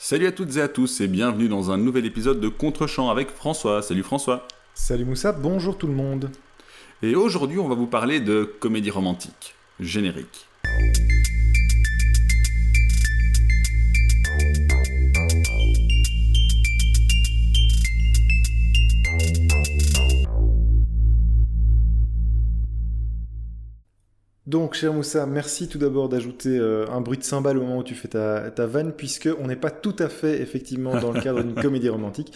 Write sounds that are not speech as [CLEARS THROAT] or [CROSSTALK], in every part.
Salut à toutes et à tous et bienvenue dans un nouvel épisode de Contre-champ avec François. Salut François. Salut Moussa, bonjour tout le monde. Et aujourd'hui, on va vous parler de comédie romantique, générique. Donc, cher Moussa, merci tout d'abord d'ajouter euh, un bruit de cymbale au moment où tu fais ta, ta vanne, puisque on n'est pas tout à fait effectivement dans le cadre d'une [LAUGHS] comédie romantique,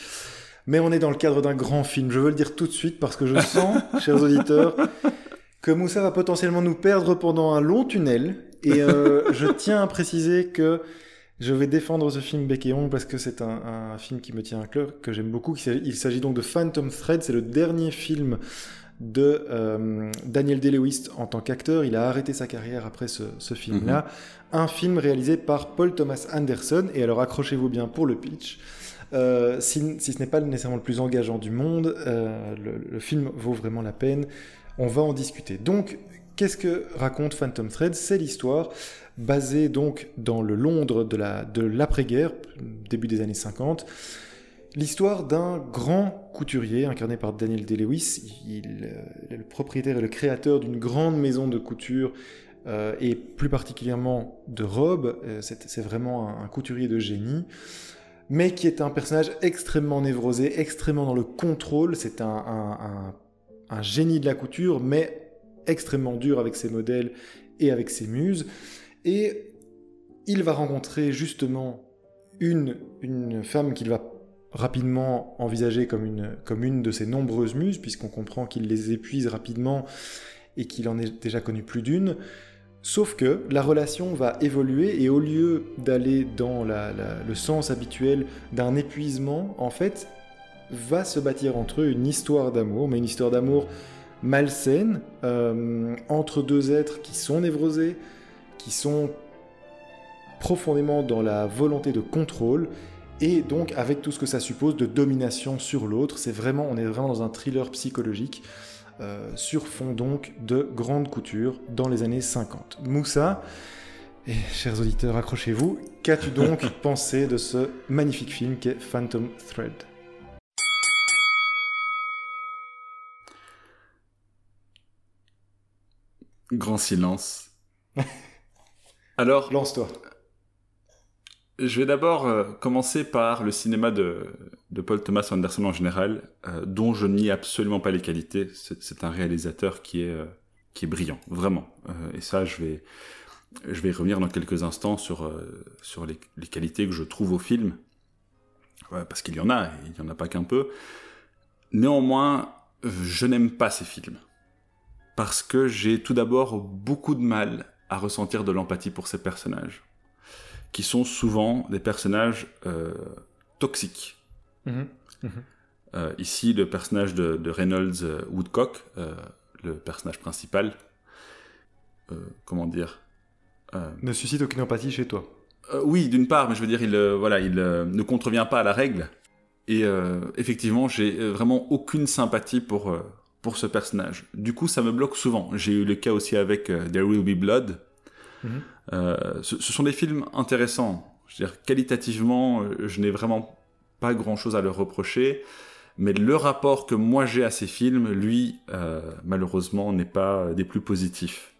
mais on est dans le cadre d'un grand film. Je veux le dire tout de suite parce que je sens, [LAUGHS] chers auditeurs, que Moussa va potentiellement nous perdre pendant un long tunnel. Et euh, [LAUGHS] je tiens à préciser que je vais défendre ce film bec et parce que c'est un, un, film qui me tient à cœur, que j'aime beaucoup. Il s'agit donc de Phantom Thread, c'est le dernier film de euh, Daniel Day-Lewis en tant qu'acteur. Il a arrêté sa carrière après ce, ce film-là. Mm -hmm. Un film réalisé par Paul Thomas Anderson. Et alors accrochez-vous bien pour le pitch. Euh, si, si, ce n'est pas nécessairement le plus engageant du monde, euh, le, le, film vaut vraiment la peine. On va en discuter. Donc, qu'est-ce que raconte Phantom Thread? C'est l'histoire basée donc dans le Londres de l'après-guerre, la, début des années 50, L'histoire d'un grand couturier incarné par Daniel Day-Lewis. Il, il, est le propriétaire et le créateur d'une grande maison de couture euh, et plus particulièrement de robes. Euh, c'est vraiment un, couturier de génie, mais qui est un personnage extrêmement névrosé, extrêmement dans le contrôle. C'est un, un, un, génie de la couture, mais extrêmement dur avec ses modèles et avec ses muses. Et il va rencontrer justement une, une femme qu'il va rapidement envisagée comme une, comme une de ses nombreuses muses, puisqu'on comprend qu'il les épuise rapidement et qu'il en est déjà connu plus d'une. Sauf que la relation va évoluer et au lieu d'aller dans la, le sens habituel d'un épuisement, en fait, va se bâtir entre eux une histoire d'amour, mais une histoire d'amour malsaine, euh, entre deux êtres qui sont névrosés, qui sont profondément dans la volonté de contrôle et donc avec tout ce que ça suppose de domination sur l'autre. C'est vraiment, on est vraiment dans un thriller psychologique euh, sur fond donc de grande couture dans les années 50. Moussa, et chers auditeurs, accrochez-vous, qu'as-tu donc [LAUGHS] pensé de ce magnifique film qu'est Phantom Thread? Grand silence. [LAUGHS] Alors, lance-toi. Je vais d'abord euh, commencer par le cinéma de, de, Paul Thomas Anderson en général, euh, dont je nie absolument pas les qualités. C'est un réalisateur qui est, euh, qui est brillant, vraiment. Et ça, je vais, je vais revenir dans quelques instants sur, sur les, qualités que je trouve au film, parce qu'il y en a, il n'y en a pas qu'un peu. Néanmoins, je n'aime pas ces films. Parce que j'ai tout d'abord beaucoup de mal à ressentir de l'empathie pour ces personnages qui sont souvent des personnages euh, toxiques. Mmh. Mmh. Euh, ici, le personnage de, de Reynolds euh, Woodcock, le personnage principal, comment dire Ne suscite aucune empathie chez toi. oui, d'une part, mais je veux dire, il, voilà, il ne contrevient pas à la règle. Et effectivement, j'ai vraiment aucune sympathie pour, pour ce personnage. Du coup, ça me bloque souvent. J'ai eu le cas aussi avec There Will Be Blood, Mmh. Euh, ce, sont des films intéressants. Je veux dire, qualitativement, je n'ai vraiment pas grand-chose à leur reprocher, mais le rapport que moi j'ai à ces films, lui, euh, malheureusement, n'est pas des plus positifs.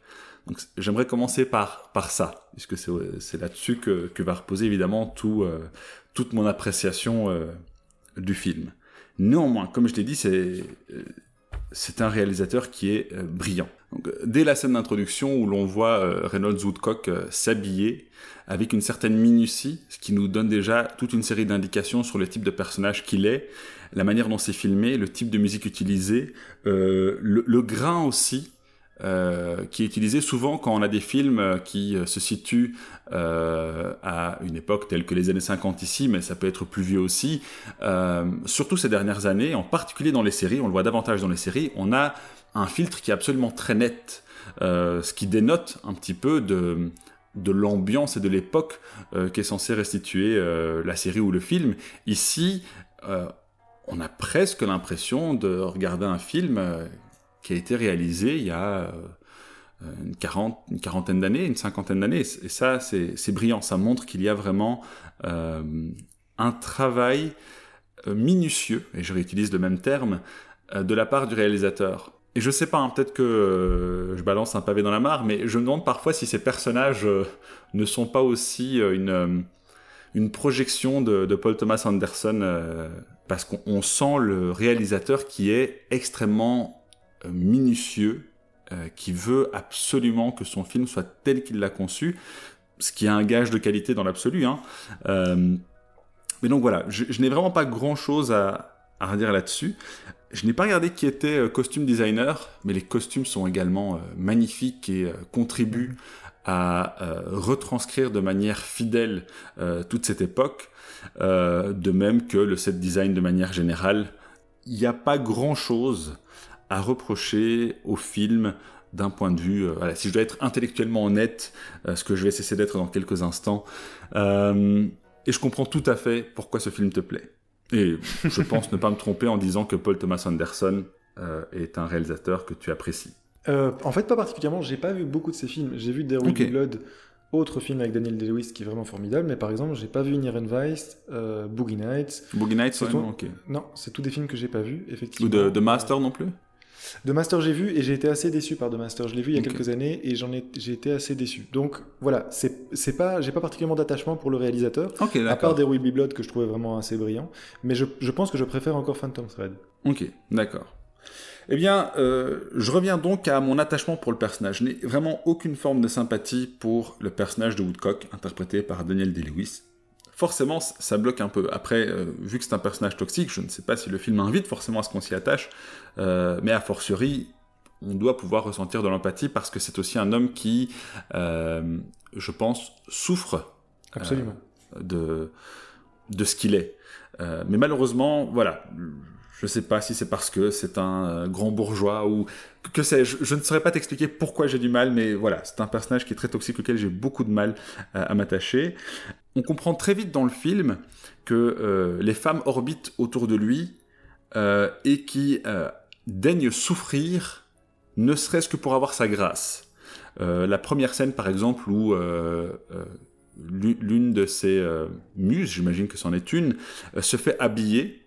Donc j'aimerais commencer par, par ça, puisque c'est là-dessus que, va reposer évidemment tout, euh, toute mon appréciation euh, du film. Néanmoins, comme je l'ai dit, c'est un réalisateur qui est euh, brillant. Donc, dès la scène d'introduction où l'on voit euh, Reynolds Woodcock euh, s'habiller avec une certaine minutie, ce qui nous donne déjà toute une série d'indications sur le type de personnage qu'il est, la manière dont c'est filmé, le type de musique utilisée, euh, le, le, grain aussi, euh, qui est utilisé souvent quand on a des films qui se situent euh, à une époque telle que les années 50 ici, mais ça peut être plus vieux aussi. Euh, surtout ces dernières années, en particulier dans les séries, on le voit davantage dans les séries, on a un filtre qui est absolument très net, euh, ce qui dénote un petit peu de l'ambiance et de l'époque euh, qu'est censé restituer euh, la série ou le film. Ici, on a presque l'impression de regarder un film qui a été réalisé il y a une, une quarantaine d'années, une cinquantaine d'années. Et ça, c'est brillant. Ça montre qu'il y a vraiment un travail minutieux, et je réutilise le même terme, de la part du réalisateur. Et je sais pas, hein, peut-être que je balance un pavé dans la mare, mais je me demande parfois si ces personnages ne sont pas aussi une, une projection de, Paul Thomas Anderson, parce qu'on sent le réalisateur qui est extrêmement minutieux, euh, qui veut absolument que son film soit tel qu'il l'a conçu, ce qui est un gage de qualité dans l'absolu. Hein. Euh, mais donc voilà, je, n'ai vraiment pas grand-chose à, à redire là-dessus. Je n'ai pas regardé qui était euh, costume designer, mais les costumes sont également magnifiques et contribuent à retranscrire de manière fidèle toute cette époque, de même que le set design de manière générale. Il n'y a pas grand-chose à reprocher au film d'un point de vue, euh, si je dois être intellectuellement honnête, euh, ce que je vais cesser d'être dans quelques instants, euh, et je comprends tout à fait pourquoi ce film te plaît. Et je pense ne pas me tromper en disant que Paul Thomas Anderson est un réalisateur que tu apprécies. en fait, pas particulièrement. J'ai pas vu beaucoup de ses films. J'ai vu There okay. Blood, autre film avec Daniel Day-Lewis qui est vraiment formidable, mais par exemple, j'ai pas vu Inherent Vice, Boogie Nights. Boogie Nights, c'est tout... Non, c'est tous des films que j'ai pas vus, effectivement. Ou de, de Master non plus? De Master, j'ai vu et j'ai été assez déçu par The Master. Je l'ai vu il y a quelques années et j'en ai, j'ai été assez déçu. Donc voilà, c'est, c'est pas, j'ai pas particulièrement d'attachement pour le réalisateur, à part des Will Be Blood que je trouvais vraiment assez brillant. Mais je, je pense que je préfère encore Phantom Thread. Ok, d'accord. Eh bien, euh, je reviens donc à mon attachement pour le personnage. Je n'ai vraiment aucune forme de sympathie pour le personnage de Woodcock, interprété par Daniel Day-Lewis forcément, ça bloque un peu. Après, euh, vu que c'est un personnage toxique, je ne sais pas si le film invite forcément à ce qu'on s'y attache, euh, mais a fortiori, on doit pouvoir ressentir de l'empathie parce que c'est aussi un homme qui, euh, je pense, souffre Absolument. de, de ce qu'il est. mais malheureusement, voilà, je ne sais pas si c'est parce que c'est un grand bourgeois ou que sais-je. Je ne saurais pas t'expliquer pourquoi j'ai du mal, mais voilà, c'est un personnage qui est très toxique auquel j'ai beaucoup de mal à m'attacher on comprend très vite dans le film que euh, les femmes orbitent autour de lui euh, et qui euh, daignent souffrir, ne serait-ce que pour avoir sa grâce. la première scène, par exemple, où l'une de ses muses, j'imagine que c'en est une, se fait habiller.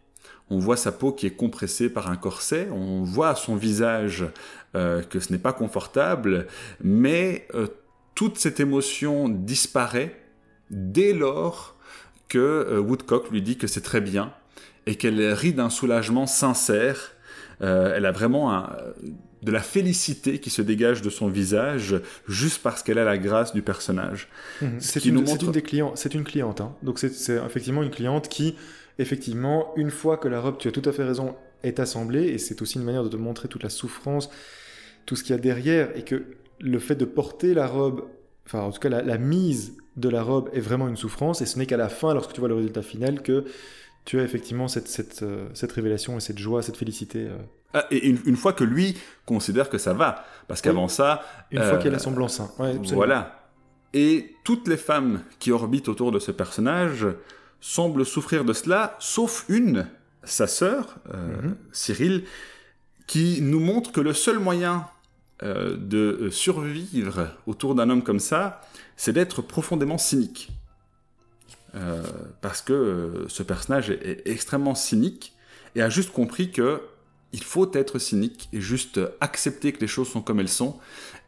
On voit sa peau qui est compressée par un corset, on voit à son visage que ce n'est pas confortable, mais toute cette émotion disparaît dès lors que euh, Woodcock lui dit que c'est très bien et qu'elle rit d'un soulagement sincère. Euh, elle a vraiment de la félicité qui se dégage de son visage juste parce qu'elle a la grâce du personnage. Mhm. C'est une, des clients, c'est une cliente. Hein. Donc c'est effectivement une cliente qui, effectivement, une fois que la robe, tu as tout à fait raison, est assemblée, et c'est aussi une manière de te montrer toute la souffrance, tout ce qu'il y a derrière, et que le fait de porter la robe, enfin en tout cas la mise de la robe est vraiment une souffrance, et ce n'est qu'à la fin, lorsque tu vois le résultat final, que tu as effectivement cette, cette, euh, cette révélation et cette joie, cette félicité. Euh. Ah, et une, fois que lui considère que ça va, parce qu'avant ça... Une fois qu'elle a son blanc-seing. voilà. Et toutes les femmes qui orbitent autour de ce personnage semblent souffrir de cela, sauf une, sa sœur, euh, mhm. Cyril, qui nous montre que le seul moyen de survivre autour d'un homme comme ça, c'est d'être profondément cynique. Euh, parce que euh, ce personnage est, extrêmement cynique et a juste compris que il faut être cynique et juste accepter que les choses sont comme elles sont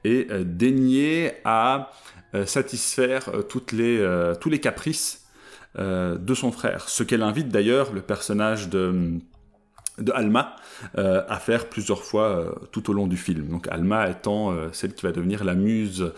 et euh, daigner à satisfaire toutes les, tous les caprices de son frère. Ce qu'elle invite d'ailleurs le personnage de, Alma à faire plusieurs fois tout au long du film. Donc Alma étant celle qui va devenir la muse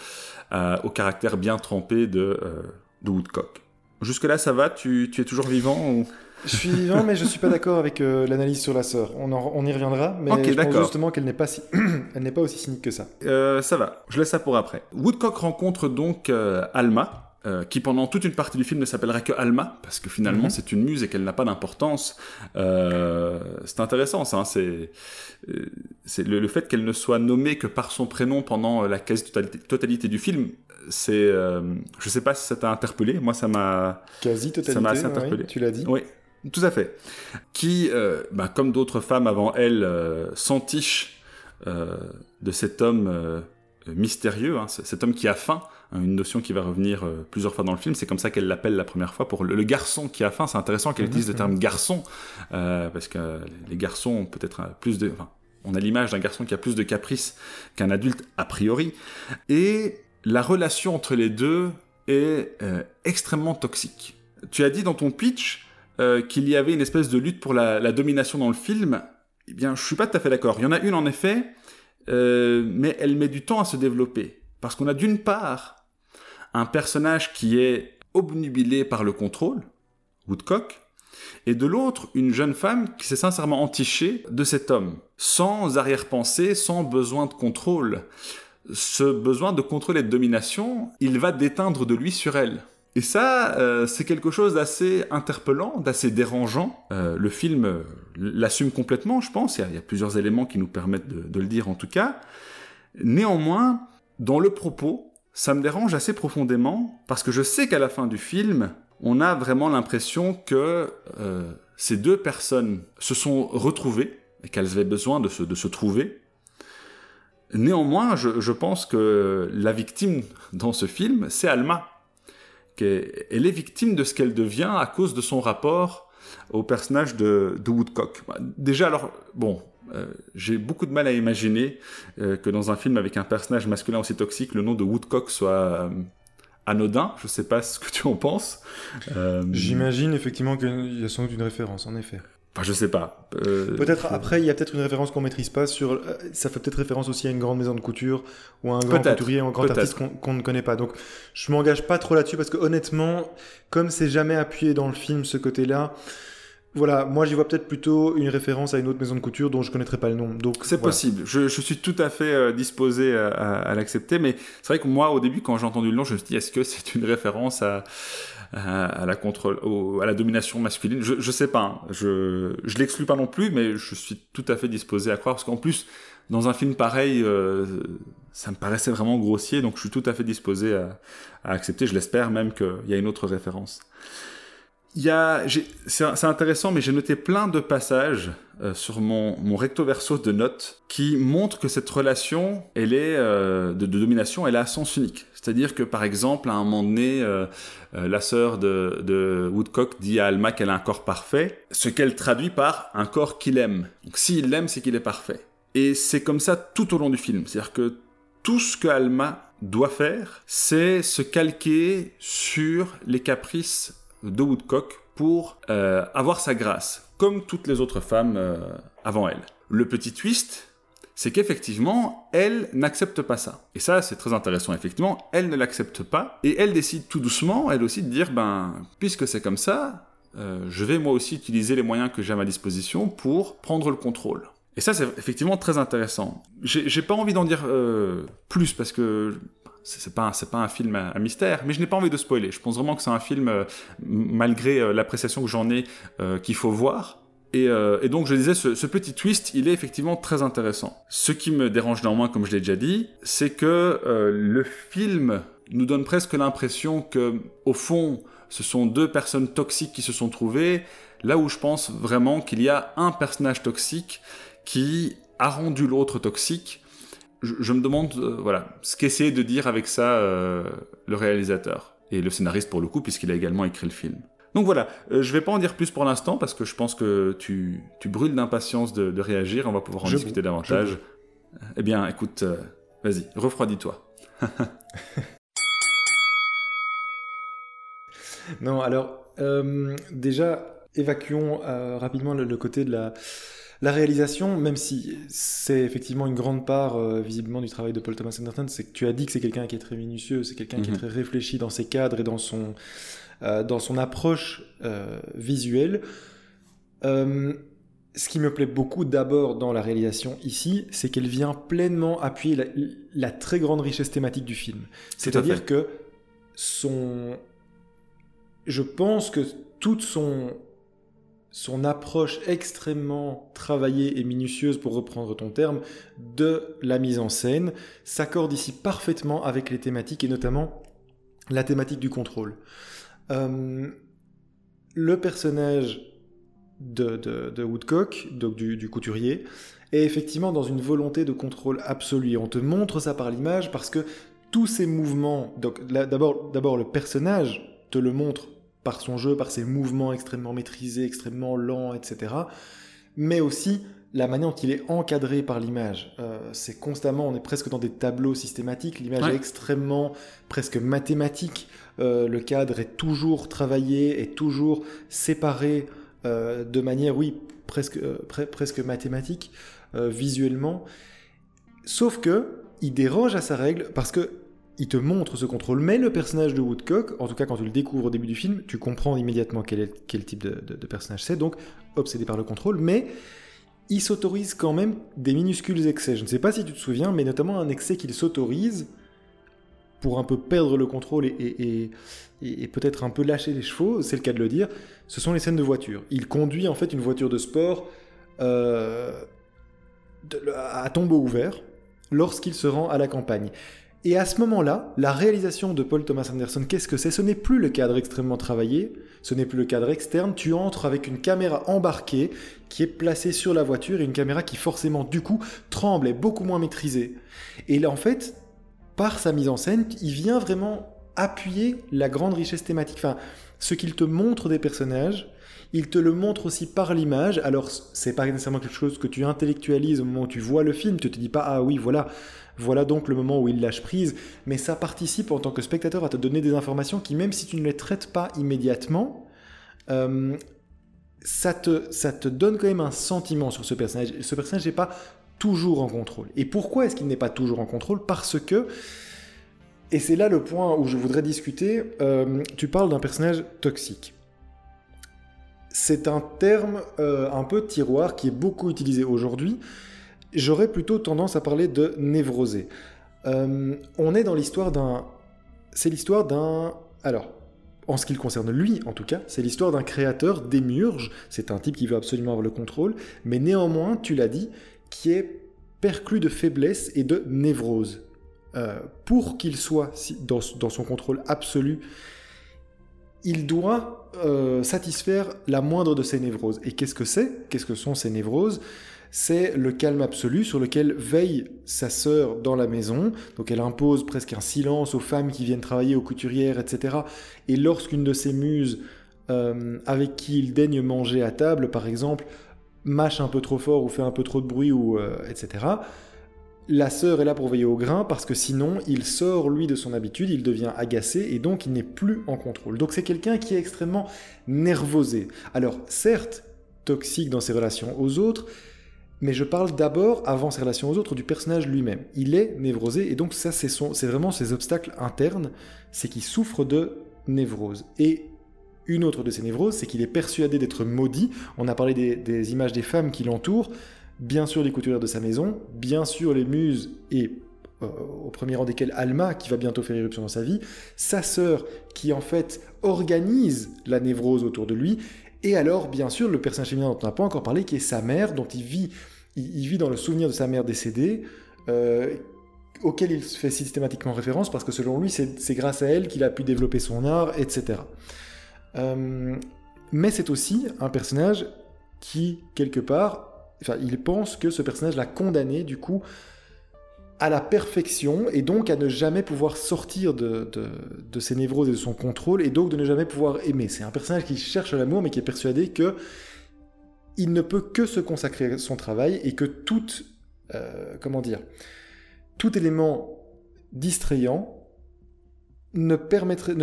euh, au caractère bien trempé de, euh, de Woodcock. Jusque-là, ça va tu, tu, es toujours vivant Je suis vivant, mais je ne suis pas d'accord avec euh, l'analyse sur la sœur. On, on, y reviendra, mais je pense justement qu'elle n'est pas, si... [CLEARS THROAT] Elle n'est pas aussi cynique que ça. ça va, je laisse ça pour après. Woodcock rencontre donc Alma, euh, qui pendant toute une partie du film ne s'appellera que Alma, parce que finalement mhm. c'est une muse et qu'elle n'a pas d'importance. Euh, c'est intéressant, ça. Hein, c'est euh, le, fait qu'elle ne soit nommée que par son prénom pendant la quasi-totalité du film. C'est, je sais pas si ça t'a interpellé. Moi, ça m'a m'a assez interpellé. tu l'as dit. Oui. Tout à fait. Qui, bah, comme d'autres femmes avant elle, s'entiche de cet homme mystérieux, hein, cet homme qui a faim, hein, une notion qui va revenir plusieurs fois dans le film. C'est comme ça qu'elle l'appelle la première fois pour le, garçon qui a faim. C'est intéressant qu'elle utilise le terme garçon parce que les garçons ont peut-être plus de, enfin, on a l'image d'un garçon qui a plus de caprices qu'un adulte a priori. Et la relation entre les deux est extrêmement toxique. Tu as dit dans ton pitch qu'il y avait une espèce de lutte pour la, la domination dans le film. Eh bien, je suis pas tout à fait d'accord. Il y en a une en effet euh, mais elle met du temps à se développer. Parce qu'on a d'une part un personnage qui est obnubilé par le contrôle, Woodcock, et de l'autre, une jeune femme qui s'est sincèrement entichée de cet homme, sans arrière-pensée, sans besoin de contrôle. Ce besoin de contrôle et de domination, il va déteindre de lui sur elle. Et ça, euh, c'est quelque chose d'assez interpellant, d'assez dérangeant. Euh, le film euh, l'assume complètement, je pense. Il y, a, plusieurs éléments qui nous permettent de, le dire en tout cas. Néanmoins, dans le propos, ça me dérange assez profondément parce que je sais qu'à la fin du film, on a vraiment l'impression que ces deux personnes se sont retrouvées et qu'elles avaient besoin de se, trouver. Néanmoins, je pense que la victime dans ce film, c'est Alma elle est victime de ce qu'elle devient à cause de son rapport au personnage de, Woodcock. Bah, déjà, alors, bon, euh, j'ai beaucoup de mal à imaginer euh, que dans un film avec un personnage masculin aussi toxique, le nom de Woodcock soit euh, anodin. Je ne sais pas ce que tu en penses. J'imagine effectivement qu'il y a sans doute une référence, en effet. Enfin, je sais pas. Euh, peut-être après, il y a peut-être une référence qu'on maîtrise pas sur. Euh, ça fait peut-être référence aussi à une grande maison de couture ou à un grand couturier ou un grand artiste qu'on ne connaît pas. Donc, je m'engage pas trop là-dessus parce que honnêtement, comme c'est jamais appuyé dans le film ce côté-là, voilà, moi j'y vois peut-être plutôt une référence à une autre maison de couture dont je connaîtrais pas le nom. Donc c'est possible. Je, suis tout à fait euh, disposé à, l'accepter, mais c'est vrai que moi au début quand j'ai entendu le nom, je me suis dit est-ce que c'est une référence à, à, la domination masculine Je je sais pas. Hein. Je je l'exclus pas non plus, mais je suis tout à fait disposé à croire parce qu'en plus dans un film pareil, euh, ça me paraissait vraiment grossier, donc je suis tout à fait disposé à, accepter. Je l'espère même qu'il y a une autre référence. C'est intéressant, mais j'ai noté plein de passages euh, sur mon, mon, recto verso de notes qui montrent que cette relation, elle est euh, de, domination, elle a sens unique. C'est-à-dire que par exemple, à un moment donné, euh, la sœur de, Woodcock dit à Alma qu'elle a un corps parfait, ce qu'elle traduit par un corps qu'il aime. Donc s'il l'aime, c'est qu'il est parfait. Et c'est comme ça tout au long du film. C'est-à-dire que tout ce que Alma doit faire, c'est se calquer sur les caprices de Woodcock pour euh, avoir sa grâce, comme toutes les autres femmes euh, avant elle. Le petit twist, c'est qu'effectivement, elle n'accepte pas ça. Et ça, c'est très intéressant. Effectivement, elle ne l'accepte pas, et elle décide tout doucement, elle aussi, de dire, ben, puisque c'est comme ça, euh, je vais moi aussi utiliser les moyens que j'ai à ma disposition pour prendre le contrôle. Et ça, c'est effectivement très intéressant. J'ai pas envie d'en dire plus parce que c'est pas pas un film à, mystère, mais je n'ai pas envie de spoiler. Je pense vraiment que c'est un film euh, malgré euh, l'appréciation que j'en ai euh, qu'il faut voir. Et, donc je disais, ce, petit twist, il est effectivement très intéressant. Ce qui me dérange néanmoins, comme je l'ai déjà dit, c'est que le film nous donne presque l'impression que, au fond, ce sont deux personnes toxiques qui se sont trouvées, là où je pense vraiment qu'il y a un personnage toxique qui a rendu l'autre toxique je, me demande, euh, voilà, ce qu'essayait de dire avec ça euh, le réalisateur et le scénariste pour le coup, puisqu'il a également écrit le film. Donc voilà, euh, je vais pas en dire plus pour l'instant parce que je pense que tu, tu brûles d'impatience de, de, réagir. On va pouvoir en discuter davantage. Eh bien, écoute, vas-y, refroidis-toi. [LAUGHS] non, alors déjà, évacuons rapidement le, côté de la la réalisation, même si c'est effectivement une grande part euh, visiblement du travail de Paul Thomas Anderson, c'est que tu as dit que c'est quelqu'un qui est très minutieux, c'est quelqu'un qui est mhm. très réfléchi dans ses cadres et dans son, euh, dans son approche euh, visuelle. ce qui me plaît beaucoup d'abord dans la réalisation ici, c'est qu'elle vient pleinement appuyer la, la, très grande richesse thématique du film. C'est-à-dire que son... Je pense que toute son son approche extrêmement travaillée et minutieuse, pour reprendre ton terme, de la mise en scène s'accorde ici parfaitement avec les thématiques et notamment la thématique du contrôle. Euh, le personnage de, Woodcock, donc du, couturier, est effectivement dans une volonté de contrôle absolu. On te montre ça par l'image parce que tous ces mouvements, d'abord le personnage te le montre par son jeu, par ses mouvements extrêmement maîtrisés, extrêmement lents, etc. Mais aussi la manière dont il est encadré par l'image. Euh, c'est constamment, on est presque dans des tableaux systématiques, l'image est extrêmement, presque mathématique. Euh, le cadre est toujours travaillé, est toujours séparé euh, de manière, oui, presque, presque mathématique, visuellement. Sauf que il déroge à sa règle parce que il te montre ce contrôle. Mais le personnage de Woodcock, en tout cas quand tu le découvres au début du film, tu comprends immédiatement quel, est, quel type de, de personnage c'est, donc obsédé par le contrôle, mais il s'autorise quand même des minuscules excès. Je ne sais pas si tu te souviens, mais notamment un excès qu'il s'autorise pour un peu perdre le contrôle et, peut-être un peu lâcher les chevaux, c'est le cas de le dire, ce sont les scènes de voiture. Il conduit en fait une voiture de sport euh, à tombeau ouvert lorsqu'il se rend à la campagne. Et à ce moment-là, la réalisation de Paul Thomas Anderson, qu'est-ce que c'est? Ce n'est plus le cadre extrêmement travaillé, ce n'est plus le cadre externe, tu entres avec une caméra embarquée qui est placée sur la voiture et une caméra qui forcément du coup tremble, est beaucoup moins maîtrisée. Et là en fait, par sa mise en scène, il vient vraiment appuyer la grande richesse thématique. Enfin, ce qu'il te montre des personnages, il te le montre aussi par l'image. Alors, c'est pas nécessairement quelque chose que tu intellectualises au moment où tu vois le film. Tu te dis pas, ah oui, voilà, voilà donc le moment où il lâche prise, mais ça participe en tant que spectateur à te donner des informations qui, même si tu ne les traites pas immédiatement, euh, ça, te, ça te donne quand même un sentiment sur ce personnage. Ce personnage n'est pas toujours en contrôle. Et pourquoi est-ce qu'il n'est pas toujours en contrôle? Parce que, et c'est là le point où je voudrais discuter, euh, tu parles d'un personnage toxique. C'est un terme euh, un peu tiroir qui est beaucoup utilisé aujourd'hui J'aurais plutôt tendance à parler de névrosé. Euh, on est dans l'histoire d'un... C'est l'histoire d'un... Alors, en ce qui le concerne lui, en tout cas, c'est l'histoire d'un créateur démurge. C'est un type qui veut absolument avoir le contrôle, mais néanmoins, tu l'as dit, qui est perclus de faiblesse et de névrose. Euh, pour qu'il soit dans, son contrôle absolu, il doit euh, satisfaire la moindre de ses névroses. Et qu'est-ce que c'est? Qu'est-ce que sont ces névroses? C'est le calme absolu sur lequel veille sa sœur dans la maison. Donc elle impose presque un silence aux femmes qui viennent travailler, aux couturières, etc. Et lorsqu'une de ses muses, euh, avec qui il daigne manger à table, par exemple, mâche un peu trop fort ou fait un peu trop de bruit, ou, euh, etc., la sœur est là pour veiller au grain parce que sinon il sort lui de son habitude, il devient agacé et donc il n'est plus en contrôle. Donc c'est quelqu'un qui est extrêmement nervosé. Alors certes, toxique dans ses relations aux autres, mais je parle d'abord, avant ses relations aux autres, du personnage lui-même. Il est névrosé, et donc ça, c'est, c'est vraiment ses obstacles internes, c'est qu'il souffre de névrose. Et une autre de ces névroses, c'est qu'il est persuadé d'être maudit. On a parlé des, images des femmes qui l'entourent, bien sûr les couturières de sa maison, bien sûr les muses, et euh, au premier rang desquelles Alma, qui va bientôt faire irruption dans sa vie, sa sœur, qui en fait organise la névrose autour de lui, et alors, bien sûr, le personnage féminin dont on n'a pas encore parlé, qui est sa mère, dont il vit, il, vit dans le souvenir de sa mère décédée, euh, auquel il fait systématiquement référence, parce que selon lui, c'est grâce à elle qu'il a pu développer son art, etc. Euh, mais c'est aussi un personnage qui, quelque part, enfin, il pense que ce personnage l'a condamné, du coup, à la perfection et donc à ne jamais pouvoir sortir de, ses névroses et de son contrôle et donc de ne jamais pouvoir aimer. C'est un personnage qui cherche l'amour mais qui est persuadé que il ne peut que se consacrer à son travail et que tout, euh, comment dire, tout élément distrayant ne,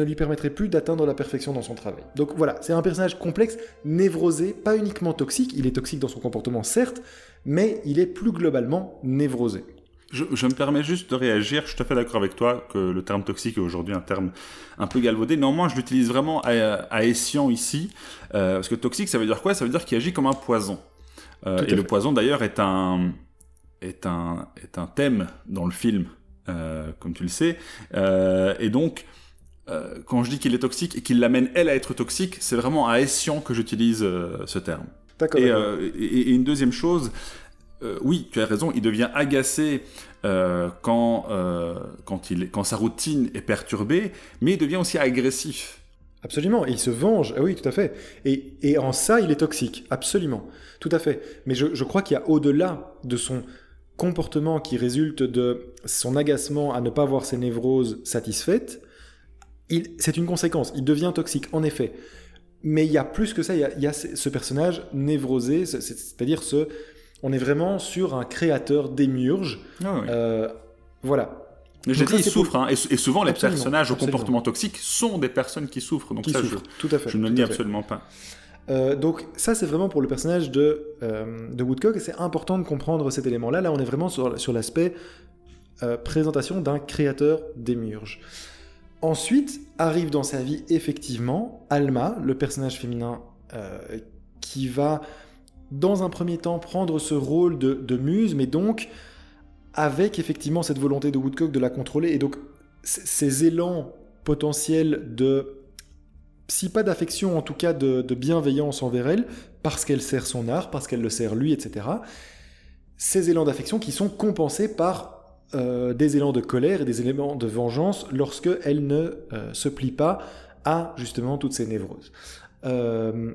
lui permettrait plus d'atteindre la perfection dans son travail. Donc voilà, c'est un personnage complexe, névrosé, pas uniquement toxique, il est toxique dans son comportement certes, mais il est plus globalement névrosé. Je, me permets juste de réagir. Je suis tout à fait d'accord avec toi que le terme toxique est aujourd'hui un terme un peu galvaudé. Néanmoins, je l'utilise vraiment à, à escient ici. Euh, parce que toxique, ça veut dire quoi? Ça veut dire qu'il agit comme un poison. Euh, et le poison, d'ailleurs, est un, est, un, est un thème dans le film, euh, comme tu le sais. et donc, quand je dis qu'il est toxique et qu'il l'amène, elle, à être toxique, c'est vraiment à escient que j'utilise ce terme. D'accord. Et, et, une deuxième chose, euh, oui, tu as raison, il devient agacé euh, quand, euh, quand, sa routine est perturbée, mais il devient aussi agressif. Absolument, il se venge, ah oui, tout à fait. Et, en ça, il est toxique, absolument, tout à fait. Mais je, crois qu'il y a au-delà de son comportement qui résulte de son agacement à ne pas voir ses névroses satisfaites, c'est une conséquence, il devient toxique, en effet. Mais il y a plus que ça, il y a ce personnage névrosé, c'est-à-dire ce... On est vraiment sur un créateur démiurge. Ah oui. Euh, voilà. Mais je dis, ça, ils souffrent, hein, et, et souvent les Absolument, personnages au comportement toxique sont des personnes qui souffrent. Donc Qui ça, souffre, tout à fait. je, je ne le fait. absolument pas. Euh, donc ça, c'est vraiment pour le personnage de, euh, de Woodcock, et c'est important de comprendre cet élément-là. Là, on est vraiment sur, sur l'aspect euh, présentation d'un créateur démiurge. Ensuite, arrive dans sa vie, effectivement, Alma, le personnage féminin qui va, dans un premier temps, prendre ce rôle de, muse, mais donc avec effectivement cette volonté de Woodcock de la contrôler, et donc ces élans potentiels de si pas d'affection, en tout cas de, de bienveillance envers elle, parce qu'elle sert son art, parce qu'elle le sert lui, etc. Ces élans d'affection qui sont compensés par euh, des élans de colère et des éléments de vengeance lorsque elle ne euh, se plie pas à justement toutes ces névroses. Euh,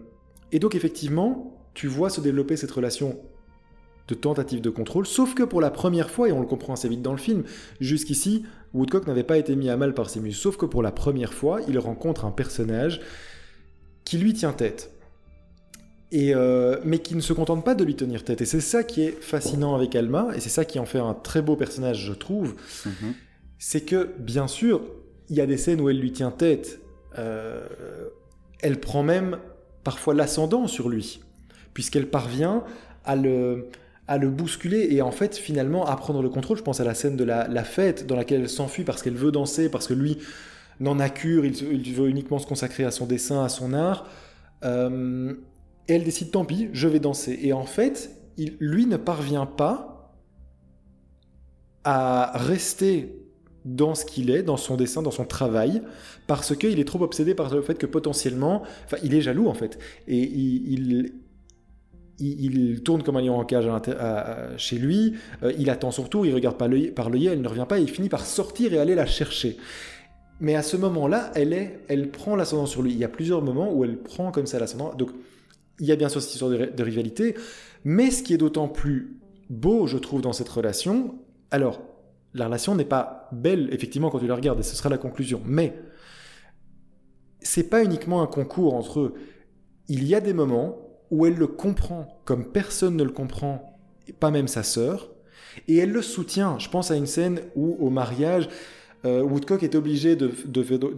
et donc effectivement, tu vois se développer cette relation de tentative de contrôle, sauf que pour la première fois, et on le comprend assez vite dans le film, jusqu'ici, Woodcock n'avait pas été mis à mal par ses muses, sauf que pour la première fois, il rencontre un personnage qui lui tient tête. Et euh, mais qui ne se contente pas de lui tenir tête. Et c'est ça qui est fascinant avec Alma, et c'est ça qui en fait un très beau personnage, je trouve. Mhm. C'est que, bien sûr, il y a des scènes où elle lui tient tête. Euh, elle prend même parfois l'ascendant sur lui, puisqu'elle parvient à le, à le bousculer et en fait, finalement, à prendre le contrôle. Je pense à la scène de la, fête dans laquelle elle s'enfuit parce qu'elle veut danser, parce que lui n'en a cure, il, veut uniquement se consacrer à son dessin, à son art. Euh, et elle décide, tant pis, je vais danser. Et en fait, lui ne parvient pas à rester dans ce qu'il est, dans son dessin, dans son travail, parce qu'il est trop obsédé par le fait que potentiellement, enfin, il est jaloux en fait, et il, il- tourne comme un lion en cage à chez lui, euh, il attend son tour, il regarde par l'œil, elle ne revient pas, et il finit par sortir et aller la chercher. Mais à ce moment-là, elle, est, elle prend l'ascendant sur lui. Il y a plusieurs moments où elle prend comme ça l'ascendant. Donc, il y a bien sûr cette histoire de, de rivalité, mais ce qui est d'autant plus beau, je trouve, dans cette relation, alors, la relation n'est pas belle, effectivement, quand tu la regardes, et ce sera la conclusion, mais c'est pas uniquement un concours entre eux. Il y a des moments où elle le comprend comme personne ne le comprend, pas même sa sœur, et elle le soutient. Je pense à une scène où, au mariage, euh, Woodcock est obligé de,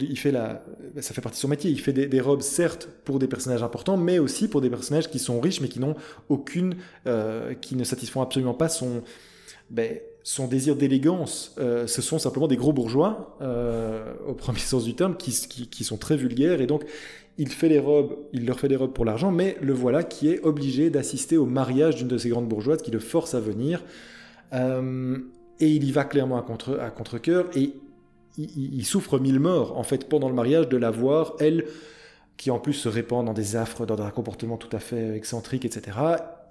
il fait la, ça fait partie de son métier. Il fait des, robes certes pour des personnages importants, mais aussi pour des personnages qui sont riches, mais qui n'ont aucune, euh, qui ne satisfont absolument pas son, ben, son désir d'élégance. Euh, ce sont simplement des gros bourgeois, au premier [LAUGHS] sens du terme, qui, qui sont très vulgaires, et donc il fait les robes, il leur fait des robes pour l'argent, mais le voilà qui est obligé d'assister au mariage d'une de ces grandes bourgeoises qui le force à venir. Euh, et il y va clairement à contre à contre-cœur et il souffre mille morts en fait pendant le mariage de la voir elle qui en plus se répand dans des affres, dans un comportement tout à fait excentrique, etc.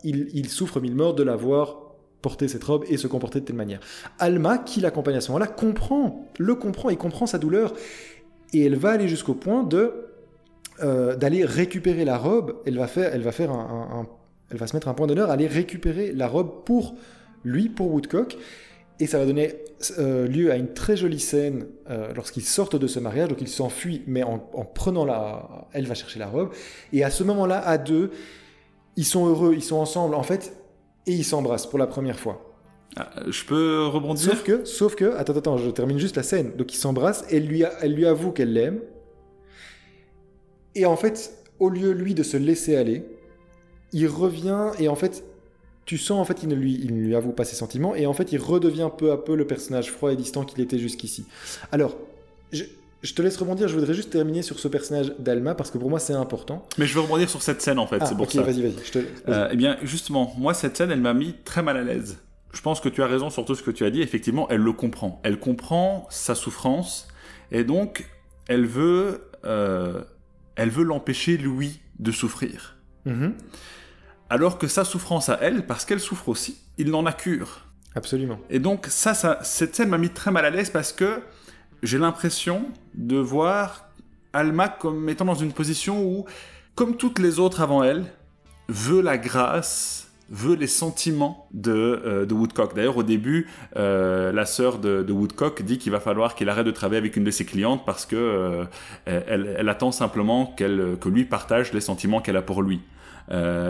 Il, il souffre mille morts de la voir porter cette robe et se comporter de telle manière. Alma, qui l'accompagne à ce moment-là, comprend, le comprend et comprend sa douleur et elle va aller jusqu'au point de euh, d'aller récupérer la robe. Elle va faire, elle va faire un, un- un- elle va se mettre un point d'honneur à aller récupérer la robe pour lui, pour Woodcock. Et ça va donner euh, lieu à une très jolie scène euh, lorsqu'ils sortent de ce mariage. Donc ils s'enfuient, mais en, en prenant la, elle va chercher la robe. Et à ce moment-là, à deux, ils sont heureux, ils sont ensemble, en fait, et ils s'embrassent pour la première fois. Ah, je peux rebondir? Sauf que, sauf que, attends, attends, je termine juste la scène. Donc ils s'embrassent, elle lui, a- elle lui avoue qu'elle l'aime. Et en fait, au lieu lui de se laisser aller, il revient et en fait, tu sens en fait qu'il ne lui, il ne lui avoue pas ses sentiments et en fait, il redevient peu à peu le personnage froid et distant qu'il était jusqu'ici. Alors, je, je te laisse rebondir. Je voudrais juste terminer sur ce personnage d'Alma parce que pour moi c'est important. Mais je veux rebondir sur cette scène en fait, Ah, c'est pour ok, ça. vas-y, vas-y. te-. Euh, eh bien, justement, moi, cette scène, elle m'a mis très mal à l'aise. Je pense que tu as raison sur tout ce que tu as dit. Effectivement, elle le comprend. Elle comprend sa souffrance. Et donc, elle veut, euh, elle veut l'empêcher, lui, de souffrir. Mhm, Alors que sa souffrance à elle, parce qu'elle souffre aussi, il n'en a cure. absolument. Et donc, ça, ça cette scène m'a mis très mal à l'aise parce que j'ai l'impression de voir Alma comme étant dans une position où, comme toutes les autres avant elle, veut la grâce, veut les sentiments de, euh, de Woodcock. D'ailleurs, au début, euh, la sœur de, Woodcock dit qu'il va falloir qu'il arrête de travailler avec une de ses clientes parce que euh, elle, elle, attend simplement qu'elle, que lui partage les sentiments qu'elle a pour lui.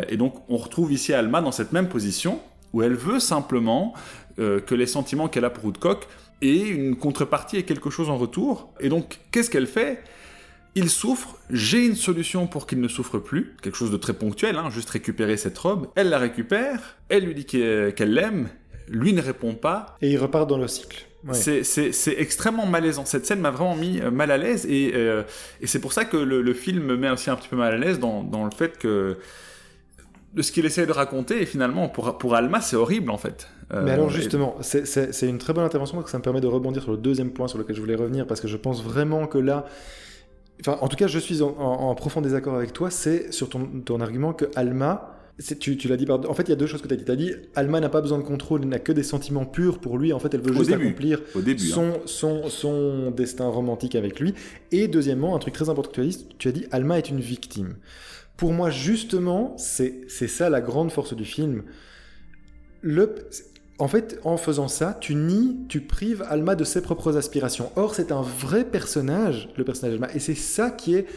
Et donc, on retrouve ici Alma dans cette même position où elle veut simplement que les sentiments qu'elle a pour Woodcock aient une contrepartie et quelque chose en retour. Et donc, qu'est-ce qu'elle fait? Il souffre, j'ai une solution pour qu'il ne souffre plus, quelque chose de très ponctuel, hein, juste récupérer cette robe. Elle la récupère, elle lui dit qu'elle l'aime, lui ne répond pas. Et il repart dans le cycle. Ouais. C'est extrêmement malaisant. Cette scène m'a vraiment mis euh, mal à l'aise et, euh, et c'est pour ça que le, le, film me met aussi un petit peu mal à l'aise dans, dans, le fait que de ce qu'il essaie de raconter et finalement pour, pour Alma c'est horrible en fait. Euh, Mais alors justement, et... c'est une très bonne intervention parce que ça me permet de rebondir sur le deuxième point sur lequel je voulais revenir parce que je pense vraiment que là Enfin, en tout cas, je suis en, en, en profond désaccord avec toi. C'est sur ton, ton, argument que Alma, tu, tu l'as dit. En fait, il y a deux choses que tu as dit. Tu as dit Alma n'a pas besoin de contrôle, n'a que des sentiments purs pour lui. En fait, elle veut Au juste début. accomplir début, son, hein. son, son destin romantique avec lui. Et deuxièmement, un truc très important que tu as dit, tu as dit Alma est une victime. Pour moi, justement, c'est ça la grande force du film. Le, en fait, en faisant ça, tu nies, tu prives Alma de ses propres aspirations. Or, c'est un vrai personnage, le personnage d'Alma, et c'est ça qui est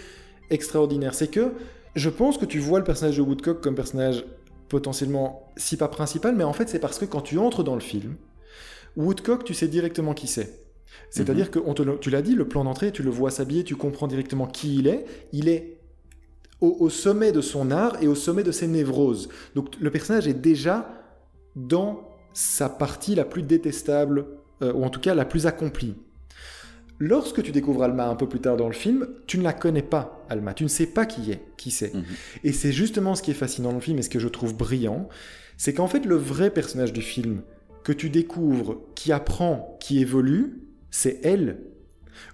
extraordinaire. C'est que je pense que tu vois le personnage de Woodcock comme personnage potentiellement, si pas principal, mais en fait, c'est parce que quand tu entres dans le film, Woodcock, tu sais directement qui c'est. C'est-à-dire mm -hmm. que te, tu l'as dit, le plan d'entrée, tu le vois s'habiller, tu comprends directement qui il est. Il est au, au, sommet de son art et au sommet de ses névroses. Donc le personnage est déjà dans sa partie la plus détestable, euh, ou en tout cas la plus accomplie. Lorsque tu découvres Alma un peu plus tard dans le film, tu ne la connais pas, Alma. Tu ne sais pas qui est, qui c'est. Mhm. Et c'est justement ce qui est fascinant dans le film et ce que je trouve brillant, c'est qu'en fait le vrai personnage du film que tu découvres, qui apprend, qui évolue, c'est elle.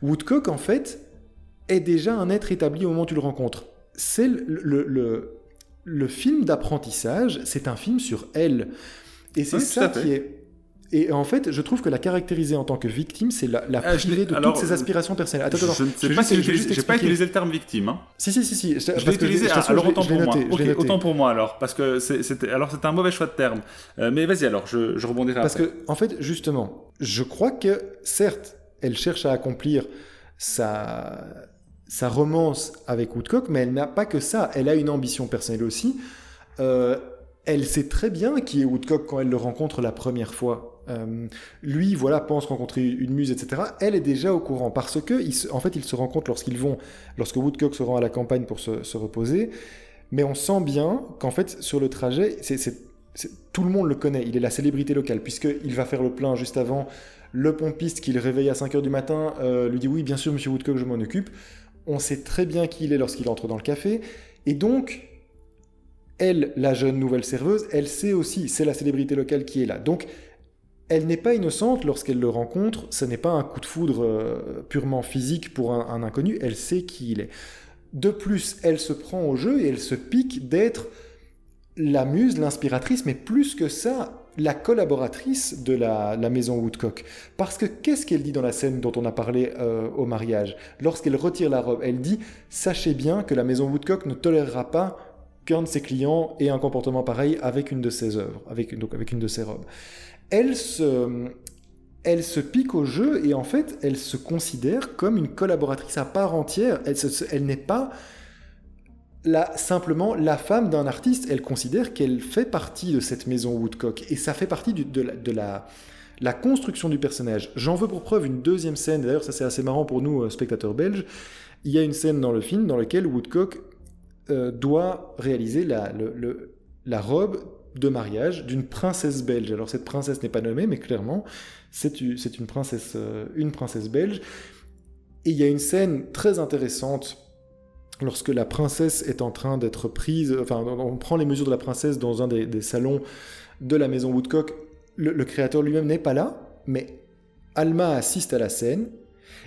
Woodcock, en fait, est déjà un être établi au moment où tu le rencontres. C'est le, le, le, le film d'apprentissage, c'est un film sur elle. Et c'est oui, ça qui est. Et en fait, je trouve que la caractériser en tant que victime, c'est la, la Ah, je de alors, toutes ses aspirations personnelles. Attends, attends, je ne sais vais pas si je j'ai pas utilisé le terme victime. Hein. Si, si, si, si. Je l'ai utilisé. je Ah, alors je autant je pour moi. noté, je noté. autant pour moi alors, parce que c'est- c'était alors c'était un mauvais choix de terme. Euh, mais vas-y alors, je, je rebondirai. Parce après. que, en fait, justement, je crois que, certes, elle cherche à accomplir sa, sa romance avec Woodcock, mais elle n'a pas que ça. Elle a une ambition personnelle aussi. Euh, elle sait très bien qui est Woodcock quand elle le rencontre la première fois. Euh, lui, voilà, pense rencontrer une muse, etc. Elle est déjà au courant parce que, se- en fait, ils se rencontrent lorsqu'ils vont, lorsque Woodcock se rend à la campagne pour se, se reposer. Mais on sent bien qu'en fait, sur le trajet, c'est, tout le monde le connaît. Il est la célébrité locale puisqu'il va faire le plein juste avant. Le pompiste qui le réveille à 5 heures du matin euh, lui dit oui, bien sûr, monsieur Woodcock, je m'en occupe. On sait très bien qui il est lorsqu'il entre dans le café. Et donc, elle, la jeune nouvelle serveuse, elle sait aussi, c'est la célébrité locale qui est là. Donc, elle n'est pas innocente lorsqu'elle le rencontre, ce n'est pas un coup de foudre euh, purement physique pour un, inconnu, elle sait qui il est. De plus, elle se prend au jeu et elle se pique d'être la muse, l'inspiratrice, mais plus que ça, la collaboratrice de la, la, maison Woodcock. Parce que qu'est-ce qu'elle dit dans la scène dont on a parlé euh, au mariage? Lorsqu'elle retire la robe, elle dit « Sachez bien que la maison Woodcock ne tolérera pas qu'un de ses clients ait un comportement pareil avec une de ses œuvres, avec, donc avec une de ses robes. » Elle se, pique au jeu et en fait, elle se considère comme une collaboratrice à part entière. Elle, n'est pas simplement la femme d'un artiste. Elle considère qu'elle fait partie de cette maison Woodcock et ça fait partie du, de, la, de la, la, construction du personnage. J'en veux pour preuve une deuxième scène. D'ailleurs, ça c'est assez marrant pour nous, euh, spectateurs belges. Il y a une scène dans le film dans laquelle Woodcock euh, doit réaliser la, robe de mariage d'une princesse belge. Alors cette princesse n'est pas nommée, mais clairement, c'est une princesse, euh, une princesse belge. Et il y a une scène très intéressante lorsque la princesse est en train d'être prise, enfin on prend les mesures de la princesse dans un des, salons de la maison Woodcock, le créateur lui-même n'est pas là, mais Alma assiste à la scène,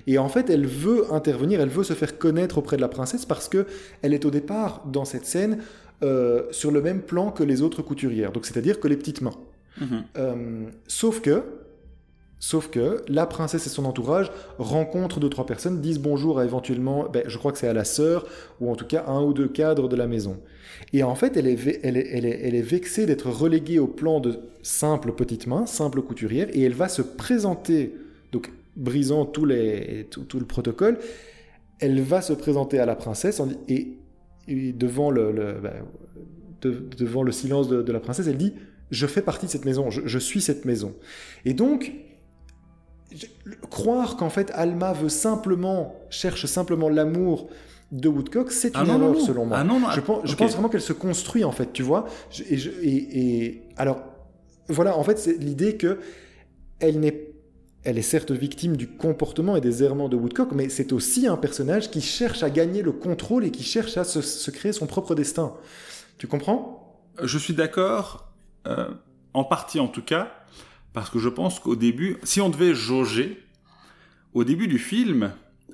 et en fait, elle veut intervenir, elle veut se faire connaître auprès de la princesse parce que elle est au départ dans cette scène euh, sur le même plan que les autres couturières, donc c'est-à-dire que les petites mains. Mhm. Euh, sauf que, Sauf que la princesse et son entourage rencontrent deux trois personnes, disent bonjour à éventuellement, ben, je crois que c'est à la sœur ou en tout cas un ou deux cadres de la maison. Et en fait, elle est, elle est, elle est, elle est vexée d'être reléguée au plan de simple petite main, simple couturière, et elle va se présenter, donc brisant tous les, tout, tout le protocole, elle va se présenter à la princesse et, et devant le, le de, devant le silence de, de, la princesse, elle dit je fais partie de cette maison, je, je suis cette maison. Et donc croire qu'en fait Alma veut simplement cherche simplement l'amour de Woodcock, c'est Ah une non, erreur non. selon moi. Ah non, non, je pense, je pense vraiment qu'elle se construit en fait, tu vois. Je- Et, je- et- et- alors voilà, en fait, c'est l'idée que elle n'est elle est certes victime du comportement et des errements de Woodcock, mais c'est aussi un personnage qui cherche à gagner le contrôle et qui cherche à se, créer son propre destin. Tu comprends? Je suis d'accord, euh, en partie en tout cas, parce que je pense qu'au début, si on devait jauger, au début du film,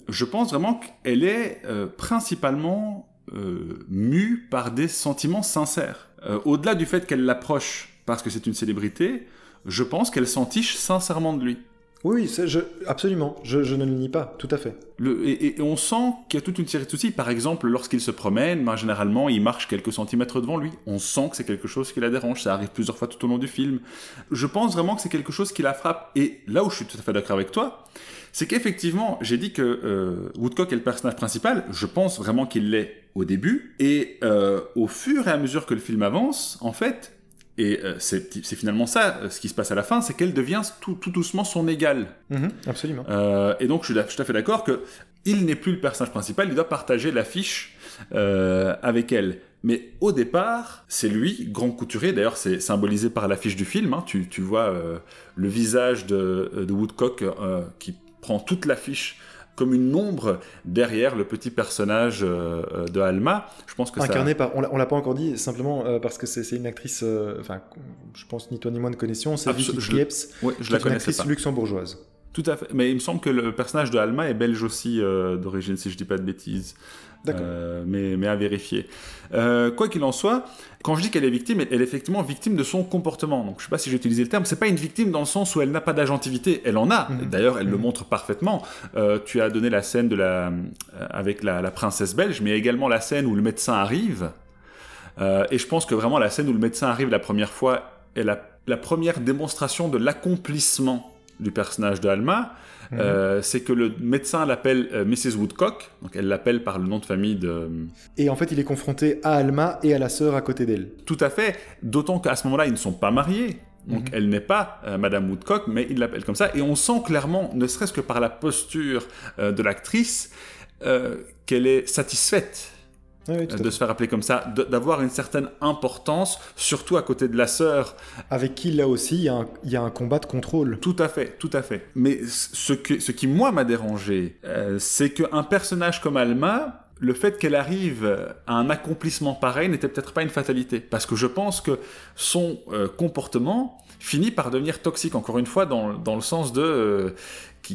je pense vraiment qu'elle est euh, principalement euh, mue par des sentiments sincères. Euh, Au-delà du fait qu'elle l'approche parce que c'est une célébrité, je pense qu'elle s'entiche sincèrement de lui. Oui, oui, je, absolument. Je, je ne le nie pas, tout à fait. Le- et, et on sent qu'il y a toute une série de soucis. Par exemple, lorsqu'il se promène, ben, généralement, il marche quelques centimètres devant lui. On sent que c'est quelque chose qui la dérange. Ça arrive plusieurs fois tout au long du film. Je pense vraiment que c'est quelque chose qui la frappe. Et là où je suis tout à fait d'accord avec toi, c'est qu'effectivement, j'ai dit que euh, Woodcock est le personnage principal. Je pense vraiment qu'il l'est au début. Et euh, au fur et à mesure que le film avance, en fait, et euh, c'est finalement ça, euh, ce qui se passe à la fin, c'est qu'elle devient tout, tout doucement son égale. Mhm, absolument. Euh, et donc, je suis, tout à fait d'accord que il n'est plus le personnage principal, il doit partager l'affiche euh, avec elle. Mais au départ, c'est lui, grand couturier. D'ailleurs, c'est symbolisé par l'affiche du film. hein. Tu, tu vois le visage de, de Woodcock qui prend toute l'affiche comme une ombre derrière le petit personnage euh, euh, de Alma. Je pense que ça... Incarné par, on l'a- pas encore dit, simplement euh, parce que c'est une actrice, euh, enfin, je pense ni toi ni moi ne connaissions, c'est Vicky qui je la est une actrice pas. luxembourgeoise. Tout à fait. Mais il me semble que le personnage de Alma est belge aussi d'origine, si je dis pas de bêtises. D'accord. Euh, mais, mais à vérifier. Euh, quoi qu'il en soit, quand je dis qu'elle est victime, elle est effectivement victime de son comportement. Donc je sais pas si j'ai utilisé le terme, c'est pas une victime dans le sens où elle n'a pas d'agentivité. Elle en a. Mhm. D'ailleurs, elle le Mhm. montre parfaitement. Euh, tu as donné la scène de la, euh, avec la, la princesse belge, mais également la scène où le médecin arrive. Et je pense que vraiment la scène où le médecin arrive la première fois est la, la première démonstration de l'accomplissement du personnage de Alma. Mhm. Euh, c'est que le médecin l'appelle euh, Mrs. Woodcock, donc elle l'appelle par le nom de famille de... Et en fait, il est confronté à Alma et à la sœur à côté d'elle. Tout à fait, d'autant qu'à ce moment-là, ils ne sont pas mariés. Donc Mhm. elle n'est pas euh, Madame Woodcock, mais il l'appelle comme ça. Et on sent clairement, ne serait-ce que par la posture euh, de l'actrice, qu'elle est satisfaite Oui, de se faire appeler comme ça, d'avoir une certaine importance, surtout à côté de la sœur. Avec qui, là aussi, il y, a un, il y a un combat de contrôle. Tout à fait, tout à fait. Mais ce, que, ce qui, moi, m'a dérangé, euh, c'est qu'un personnage comme Alma, le fait qu'elle arrive à un accomplissement pareil n'était peut-être pas une fatalité. Parce que je pense que son euh, comportement finit par devenir toxique, encore une fois, dans, dans le sens de... euh,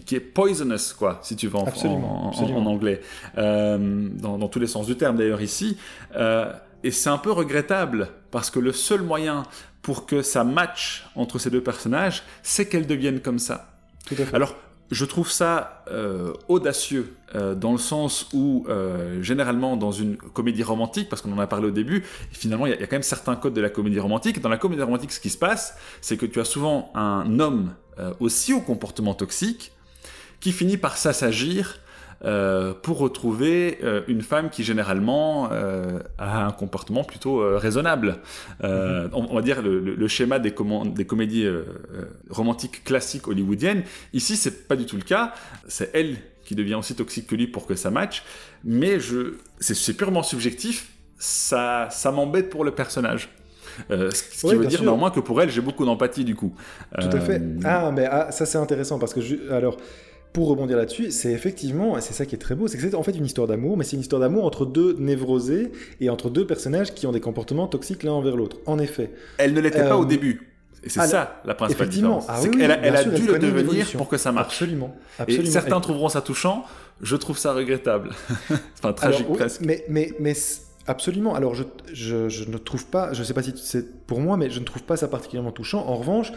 qui, qui est poisonous, quoi, si tu veux, en, Absolument, en- en- absolument. en anglais. Euh, dans, dans tous les sens du terme, d'ailleurs, ici. Euh, et c'est un peu regrettable, parce que le seul moyen pour que ça matche entre ces deux personnages, c'est qu'elles deviennent comme ça. Tout à fait. Alors, je trouve ça euh, audacieux, euh, dans le sens où, euh, généralement, dans une comédie romantique, parce qu'on en a parlé au début, finalement, il y, y a quand même certains codes de la comédie romantique. Dans la comédie romantique, ce qui se passe, c'est que tu as souvent un homme aussi au comportement toxique qui finit par s'assagir euh, pour retrouver euh, une femme qui généralement euh, a un comportement plutôt raisonnable. Euh, on, on va dire le, le- le schéma des, comédies romantiques classiques hollywoodiennes. Ici, c'est pas du tout le cas. C'est elle qui devient aussi toxique que lui pour que ça matche. Mais je, c'est, purement subjectif. Ça, ça m'embête pour le personnage. Euh, ce qui veut dire sûr. néanmoins que pour elle, j'ai beaucoup d'empathie du coup. Tout à fait. Ah, mais ah, ça c'est intéressant parce que je- alors pour rebondir là-dessus, c'est effectivement, et c'est ça qui est très beau, c'est que c'est en fait une histoire d'amour, mais c'est une histoire d'amour entre deux névrosés et entre deux personnages qui ont des comportements toxiques l'un envers l'autre. En effet. Elle ne l'était pas Euh, au début. Et c'est ah, ça la principale Effectivement. différence. Ah oui, elle a dû elle le devenir pour que ça marche. Absolument. Et certains Elle- trouveront ça touchant. Je trouve ça regrettable. [LAUGHS] enfin, tragique Alors, oui, presque. Mais, mais, mais absolument. Alors, je, je, je ne trouve pas, je sais pas si c'est pour moi, mais je ne trouve pas ça particulièrement touchant. En revanche,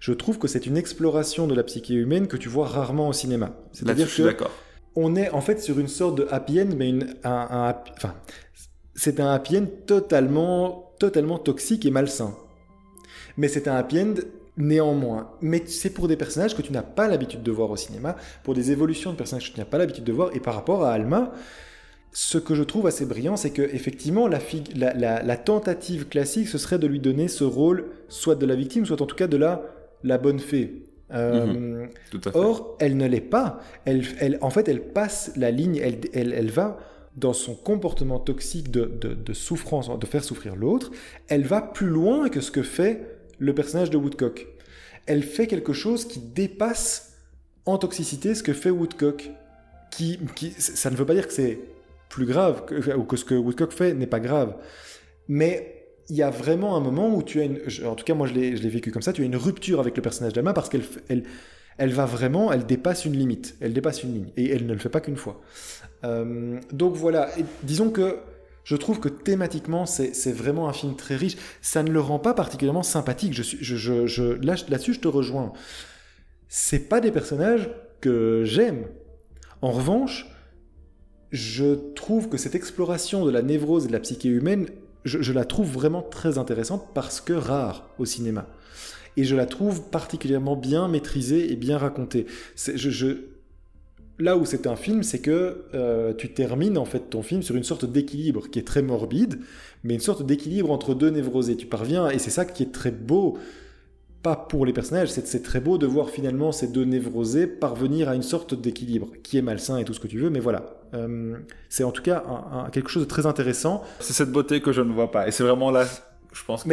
je trouve que c'est une exploration de la psyché humaine que tu vois rarement au cinéma. C'est-à-dire que on est en fait sur une sorte de happy end, mais une, un, un happy- enfin, c'est un happy end totalement, totalement toxique et malsain. Mais c'est un happy end néanmoins. Mais c'est pour des personnages que tu n'as pas l'habitude de voir au cinéma, pour des évolutions de personnages que tu n'as pas l'habitude de voir. Et par rapport à Alma, ce que je trouve assez brillant, c'est que effectivement, la, fig- la, la- la tentative classique, ce serait de lui donner ce rôle, soit de la victime, soit en tout cas de la, la bonne fée. Euh, Tout à fait. Or, elle ne l'est pas. Elle, elle, en fait, elle passe la ligne, elle, elle, elle va dans son comportement toxique de, de, de souffrance, de faire souffrir l'autre, elle va plus loin que ce que fait le personnage de Woodcock. Elle fait quelque chose qui dépasse en toxicité ce que fait Woodcock. Qui, qui, ça ne veut pas dire que c'est plus grave, que, ou que ce que Woodcock fait n'est pas grave. Mais il y a vraiment un moment où tu as une... En tout cas, moi, je l'ai vécu comme ça. Tu as une rupture avec le personnage d'Alma parce qu'elle elle, elle va vraiment... Elle dépasse une limite. Elle dépasse une ligne. Et elle ne le fait pas qu'une fois. Euh, donc voilà. Disons que je trouve que thématiquement, c'est vraiment un film très riche. Ça ne le rend pas particulièrement sympathique. Je je, je, je, là- là-dessus, je te rejoins. C'est pas des personnages que j'aime. En revanche, je trouve que cette exploration de la névrose et de la psyché humaine, je, la trouve vraiment très intéressante parce que rare au cinéma. Et je la trouve particulièrement bien maîtrisée et bien racontée. Là où c'est un film, c'est que euh, tu termines en fait ton film sur une sorte d'équilibre qui est très morbide, mais une sorte d'équilibre entre deux névrosés. Tu parviens, et c'est ça qui est très beau, pas pour les personnages, c'est très beau de voir finalement ces deux névrosés parvenir à une sorte d'équilibre, qui est malsain et tout ce que tu veux, mais voilà. Euh, c'est en tout cas un- un- quelque chose de très intéressant. C'est cette beauté que je ne vois pas. Et c'est vraiment là, je pense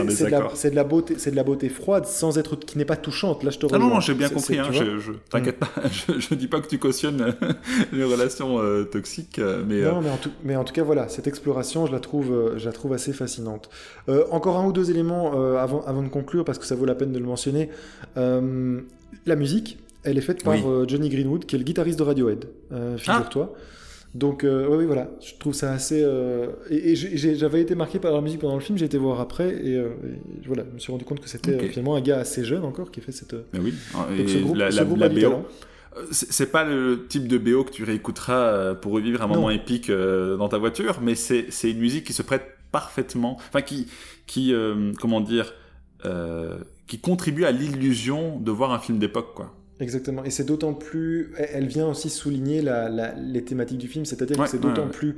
a c'est de, la- c'est de la beauté, c'est de la beauté froide sans être qui n'est pas touchante. Là, je te Ah non, non, j'ai bien compris. Hein, je, je- T'inquiète pas, [LAUGHS] je, je dis pas que tu cautionnes [LAUGHS] les relations euh, toxiques, euh, mais euh, Non, mais en, tout, mais en tout cas, voilà, cette exploration, je la trouve, euh, je la trouve assez fascinante. Euh, encore un ou deux éléments euh, avant, avant de conclure, parce que ça vaut la peine de le mentionner. Euh, la musique, elle est faite par Oui. euh, Johnny Greenwood, qui est le guitariste de Radiohead, euh, figure-toi. Donc, euh, ouais, oui, voilà, je trouve ça assez. euh, Et, j'avais été marqué par la musique pendant le film, j'ai été voir après, et, euh, et voilà, je me suis rendu compte que c'était finalement un gars assez jeune encore qui a fait cette. mais oui. Et Donc, ce groupe, la, ce la- groupe BO, c'est pas le type de BO que tu réécouteras pour revivre un Non. moment épique dans ta voiture, mais c'est c'est une musique qui se prête parfaitement, enfin qui qui comment dire, qui contribue à l'illusion de voir un film d'époque, quoi. Exactement. Et c'est d'autant plus. Elle vient aussi souligner la- la- les thématiques du film, c'est-à-dire Ouais, que c'est d'autant ouais. plus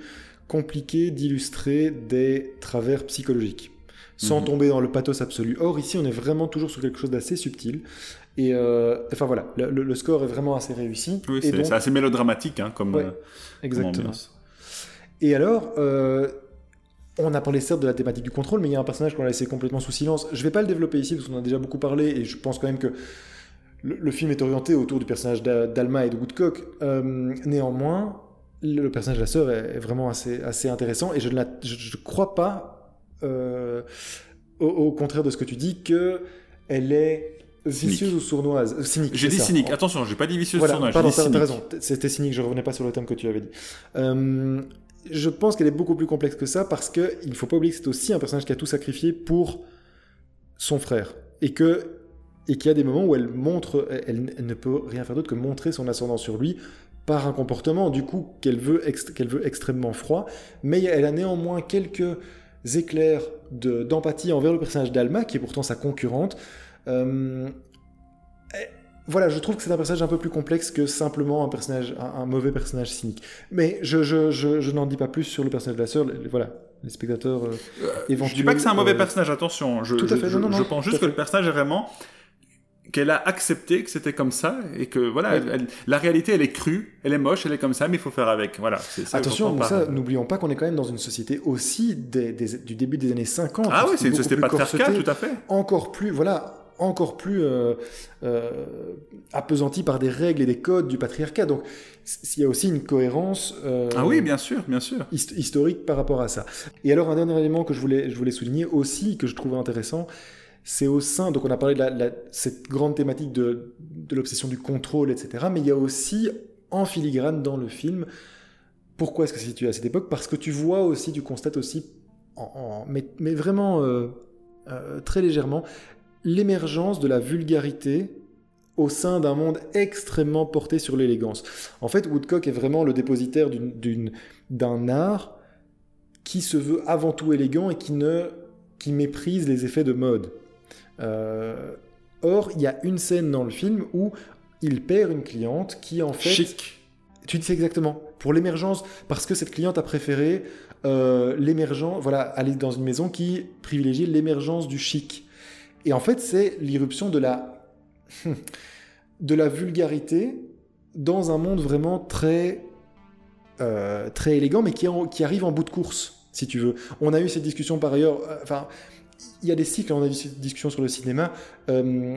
compliqué d'illustrer des travers psychologiques, sans Mhm. tomber dans le pathos absolu. Or, ici, on est vraiment toujours sur quelque chose d'assez subtil. Et euh, enfin voilà, le, score est vraiment assez réussi. Oui, et c'est donc, assez mélodramatique, hein, comme, euh, comme exactement. ambiance. Et alors, euh, on a parlé certes de la thématique du contrôle, mais il y a un personnage qu'on a laissé complètement sous silence. Je vais pas le développer ici parce qu'on en a déjà beaucoup parlé et je pense quand même que le, le film est orienté autour du personnage d'A- d'Alma et de Woodcock. Euh, néanmoins, le, le personnage de la sœur est, est vraiment assez, assez intéressant et je ne la- je, je crois pas, euh, au, au contraire de ce que tu dis, que elle est vicieuse ou sournoise. Euh, Cynique. J'ai dit ça. cynique. Attention, j'ai pas dit vicieuse Voilà, sur j'ai pardon, t'as raison. C'était cynique, je revenais pas sur le thème que tu avais dit. Euh, je pense qu'elle est beaucoup plus complexe que ça parce que il faut pas oublier que c'est aussi un personnage qui a tout sacrifié pour son frère et que et qu'il y a des moments où elle montre, elle, elle ne peut rien faire d'autre que montrer son ascendant sur lui par un comportement du coup qu'elle veut qu'elle veut extrêmement froid, mais elle a néanmoins quelques éclairs de- d'empathie envers le personnage d'Alma qui est pourtant sa concurrente. Euh, voilà, je trouve que c'est un personnage un peu plus complexe que simplement un personnage, un, un mauvais personnage cynique. Mais je, je, je, je n'en dis pas plus sur le personnage de la sœur. les- Voilà, les spectateurs euh, Je éventuels. dis pas que c'est un mauvais euh, personnage, attention. Je, tout à je- fait, je- non, non, je non, pense juste que le personnage est vraiment qu'elle a accepté que c'était comme ça et que voilà, Ouais. elle- elle- la réalité elle est crue, elle est moche, elle est comme ça, mais il faut faire avec. Voilà. ça Attention, ça, n'oublions pas qu'on est quand même dans une société aussi des- des- du début des années 50. Ah oui, c'est une société patriarcale, tout à fait. Encore plus, voilà, encore plus euh, euh, appesantie par des règles et des codes du patriarcat. Donc, il y a aussi une cohérence. euh, Ah oui, bien sûr, bien sûr. hist- historique par rapport à ça. Et alors un dernier élément que je voulais, je voulais souligner aussi, que je trouvais intéressant, c'est au sein, donc on a parlé de cette grande thématique de, de l'obsession du contrôle, etc. Mais il y a aussi en filigrane dans le film, pourquoi est-ce que c'est situé à cette époque? Parce que tu vois aussi, tu constates aussi, mais, mais vraiment euh, euh, très légèrement, l'émergence de la vulgarité au sein d'un monde extrêmement porté sur l'élégance. En fait, Woodcock est vraiment le dépositaire d'un art qui se veut avant tout élégant et qui, ne, qui méprise les effets de mode. Euh, or, il y a une scène dans le film où il perd une cliente qui en fait... Chic. Tu dis exactement. Pour l'émergence, parce que cette cliente a préféré euh, l'émergence, voilà, aller dans une maison qui privilégie l'émergence du chic. Et en fait, c'est l'irruption de la [LAUGHS] de la vulgarité dans un monde vraiment très euh, très élégant, mais qui, qui, arrive en bout de course, si tu veux. On a eu cette discussion par ailleurs. Euh, il y a des cycles. On a eu cette discussion sur le cinéma. Euh,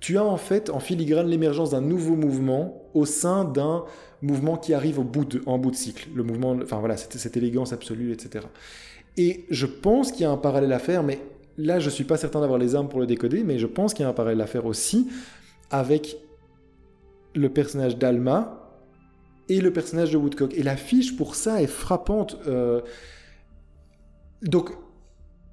tu as en fait en filigrane l'émergence d'un nouveau mouvement au sein d'un mouvement qui arrive au bout de, en bout de cycle. Le mouvement, enfin voilà, cette, élégance absolue, etc. Et je pense qu'il y a un parallèle à faire, mais là, je suis pas certain d'avoir les armes pour le décoder, mais je pense qu'il y a un parallèle à faire aussi avec le personnage d'Alma et le personnage de Woodcock. Et l'affiche pour ça est frappante. Euh, donc,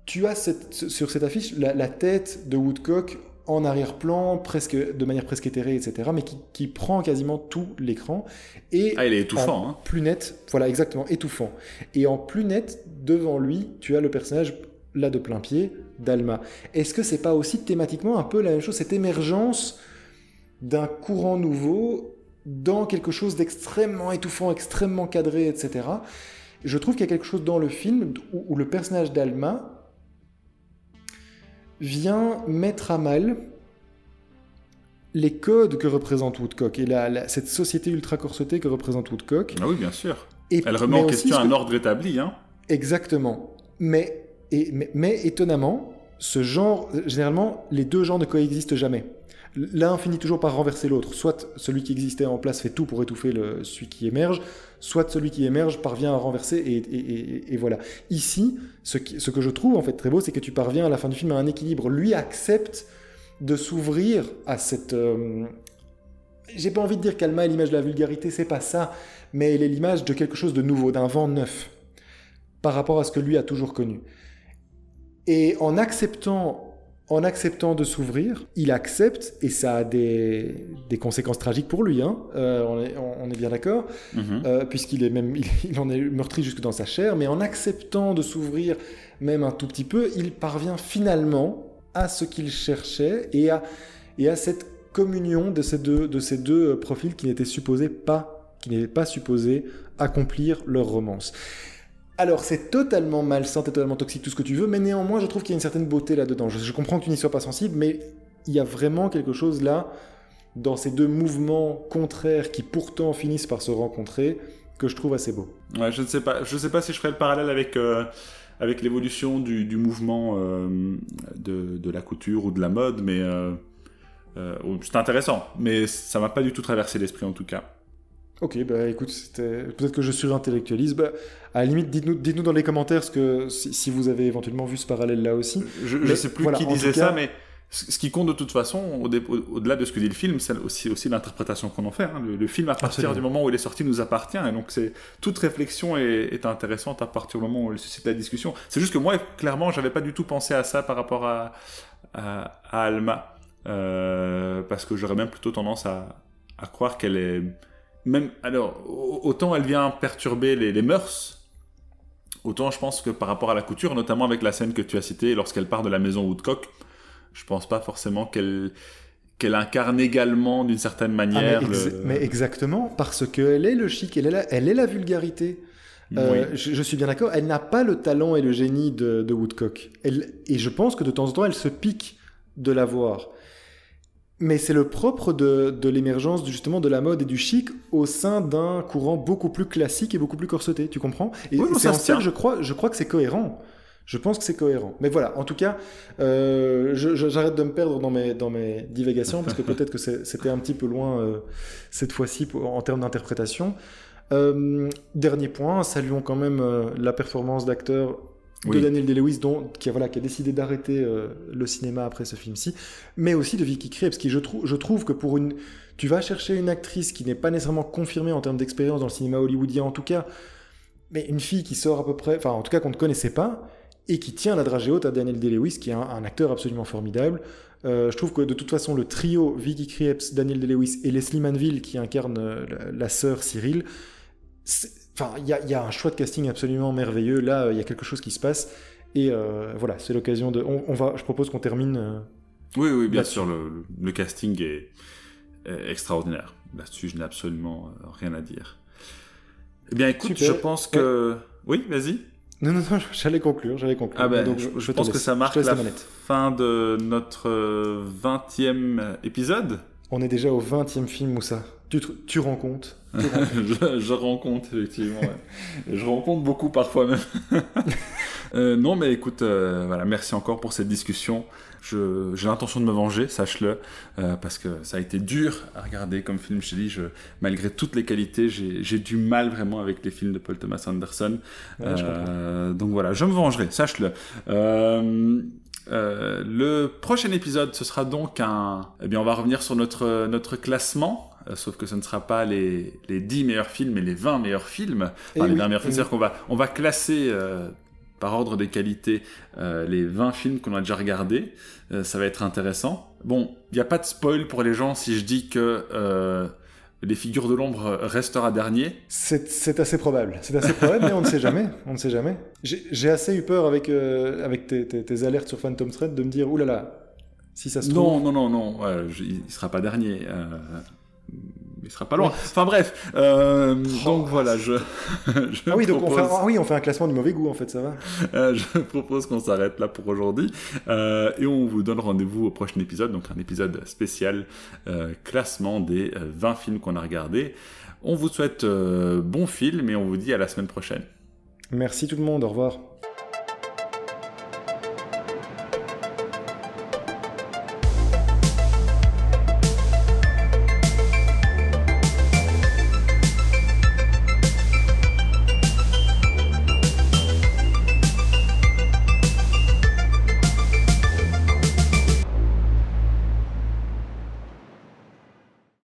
tu as sur cette affiche la, tête de Woodcock en arrière-plan, presque de manière presque éthérée, etc., mais qui, prend quasiment tout l'écran. Et ah, il est étouffant. Hein. Plus net, voilà, exactement, étouffant. Et en plus net, devant lui, tu as le personnage là de plein pied d'Alma. Est-ce que c'est pas aussi thématiquement un peu la même chose, cette émergence d'un courant nouveau dans quelque chose d'extrêmement étouffant, extrêmement cadré, etc. Je trouve qu'il y a quelque chose dans le film où, le personnage d'Alma vient mettre à mal les codes que représente Woodcock et cette société ultra corsetée que représente Woodcock. Ah oui, bien sûr. Et, Elle remet en question un ordre établi. Hein. Exactement. Mais, mais étonnamment, ce genre, généralement, les deux genres ne coexistent jamais l'un finit toujours par renverser l'autre. Soit celui qui existait en place fait tout pour étouffer le, celui qui émerge, soit celui qui émerge parvient à renverser et, voilà. Ici, ce, que je trouve en fait très beau, c'est que tu parviens à la fin du film à un équilibre. Lui accepte de s'ouvrir à cette... Euh, j'ai pas envie de dire qu'Alma est l'image de la vulgarité, c'est pas ça, mais elle est l'image de quelque chose de nouveau, d'un vent neuf, par rapport à ce que lui a toujours connu. Et en acceptant en acceptant de s'ouvrir, il accepte, et ça a des, conséquences tragiques pour lui, hein, euh, on, est, bien d'accord, mhm. euh, puisqu'il est même, [LAUGHS] il, en est meurtri jusque dans sa chair, mais en acceptant de s'ouvrir même un tout petit peu, il parvient finalement à ce qu'il cherchait et à, et à cette communion de ces deux, de ces deux profils qui n'étaient supposés pas, qui n'étaient pas supposés accomplir leur romance. Alors, c'est totalement malsain, totalement toxique, tout ce que tu veux, mais néanmoins, je trouve qu'il y a une certaine beauté là-dedans. Je, comprends que tu n'y sois pas sensible, mais il y a vraiment quelque chose là, dans ces deux mouvements contraires qui pourtant finissent par se rencontrer, que je trouve assez beau. Ouais, je ne sais pas, je sais pas si je ferai le parallèle avec, euh, avec l'évolution du, mouvement euh, de, la couture ou de la mode, mais euh, c'est intéressant, mais ça m'a pas du tout traversé l'esprit en tout cas. Ok, bah écoute, peut-être que je surintellectualise. Bah, à la limite, dites-nous, dans les commentaires ce que, si, vous avez éventuellement vu ce parallèle-là aussi. Je ne sais plus qui disait ça, mais ce qui compte de toute façon, au-delà de ce que dit le film, c'est aussi, aussi l'interprétation qu'on en fait. Hein. Le, film, à partir du moment où il est sorti, nous appartient. Et donc, c'est toute réflexion est, intéressante à partir du moment où il suscite la discussion. C'est juste que moi, clairement, j'avais pas du tout pensé à ça par rapport à, à, Alma. Euh, parce que j'aurais même plutôt tendance à, à croire qu'elle est même, alors, autant elle vient perturber les, mœurs, autant je pense que par rapport à la couture, notamment avec la scène que tu as citée, lorsqu'elle part de la maison Woodcock, je pense pas forcément qu'elle qu'elle incarne également d'une certaine ah, manière. mais, exactement, parce qu'elle est le chic, elle est la, elle est la vulgarité. Euh, je, suis bien d'accord, elle n'a pas le talent et le génie de, Woodcock. Elle, et je pense que de temps en temps, elle se pique de l'avoir. Mais c'est le propre de, de l'émergence justement de la mode et du chic au sein d'un courant beaucoup plus classique et beaucoup plus corseté, tu comprends? Et c'est en ça je crois, je crois que c'est cohérent. Je pense que c'est cohérent. Mais voilà, en tout cas, euh, j'arrête de me perdre dans mes, dans mes divagations parce que [LAUGHS] peut-être que c'était un petit peu loin euh, cette fois-ci en termes d'interprétation. Euh, dernier point, saluons quand même euh, la performance de Daniel Day-Lewis, qui, voilà, qui a décidé d'arrêter euh, le cinéma après ce film-ci, mais aussi de Vicky Krieps, qui je, je trouve que pour une... Tu vas chercher une actrice qui n'est pas nécessairement confirmée en termes d'expérience dans le cinéma hollywoodien, en tout cas, mais une fille qui sort à peu près, enfin en tout cas qu'on ne connaissait pas, et qui tient la dragée haute à Daniel Day-Lewis, qui est un, acteur absolument formidable. je trouve que de toute façon, le trio Vicky Krieps, Daniel Day-Lewis et Leslie Manville, qui incarne la, sœur Cyril, enfin, il y, a un choix de casting absolument merveilleux. Là, il y a quelque chose qui se passe. Et voilà, c'est l'occasion de. On, va, je propose qu'on termine. oui, oui, bien sûr. Le, casting est, extraordinaire. Là-dessus, je n'ai absolument rien à dire. Eh bien, écoute, je pense que. Oui, vas-y. Non, non, non, j'allais conclure, j'allais conclure. Ah ben, Donc, je, pense que ça marque la, fin de notre 20e euh, épisode. On est déjà au 20e film, Moussa. Tu, tu rends compte je, rends compte, effectivement. je rends compte beaucoup parfois même. [LAUGHS] Euh, non, mais écoute, euh, voilà, merci encore pour cette discussion. J'ai l'intention de me venger, sache-le, euh, parce que ça a été dur à regarder comme film. Je te dis, je, malgré toutes les qualités, j'ai du mal vraiment avec les films de Paul Thomas Anderson. donc voilà, je me vengerai, sache-le. le prochain épisode, ce sera donc un. Eh bien, on va revenir sur notre, notre classement sauf que ce ne sera pas les, les 10 meilleurs films, mais les 20 meilleurs films. Enfin, les 20 meilleurs films, c'est-à-dire qu'on va, on va classer euh, par ordre des qualités euh, les 20 films qu'on a déjà regardés. ça va être intéressant. Bon, il n'y a pas de spoil pour les gens si je dis que les figures de l'ombre restera dernier C'est assez probable. C'est assez probable, mais on ne sait jamais. On ne sait jamais. J'ai assez eu peur avec, avec tes, tes, alertes sur Phantom Thread de me dire, oulala, si ça se non, Non, non, non, non. il ne sera pas dernier il sera pas loin. Enfin bref, euh, donc voilà, [LAUGHS] je, ah oui, donc on fait, ah oui, on fait un classement du mauvais goût en fait, ça va. Euh, je [LAUGHS] propose qu'on s'arrête là pour aujourd'hui euh, et on vous donne rendez-vous au prochain épisode, donc un épisode spécial classement des 20 films qu'on a regardés. On vous souhaite bon film et on vous dit à la semaine prochaine. Merci tout le monde, au revoir.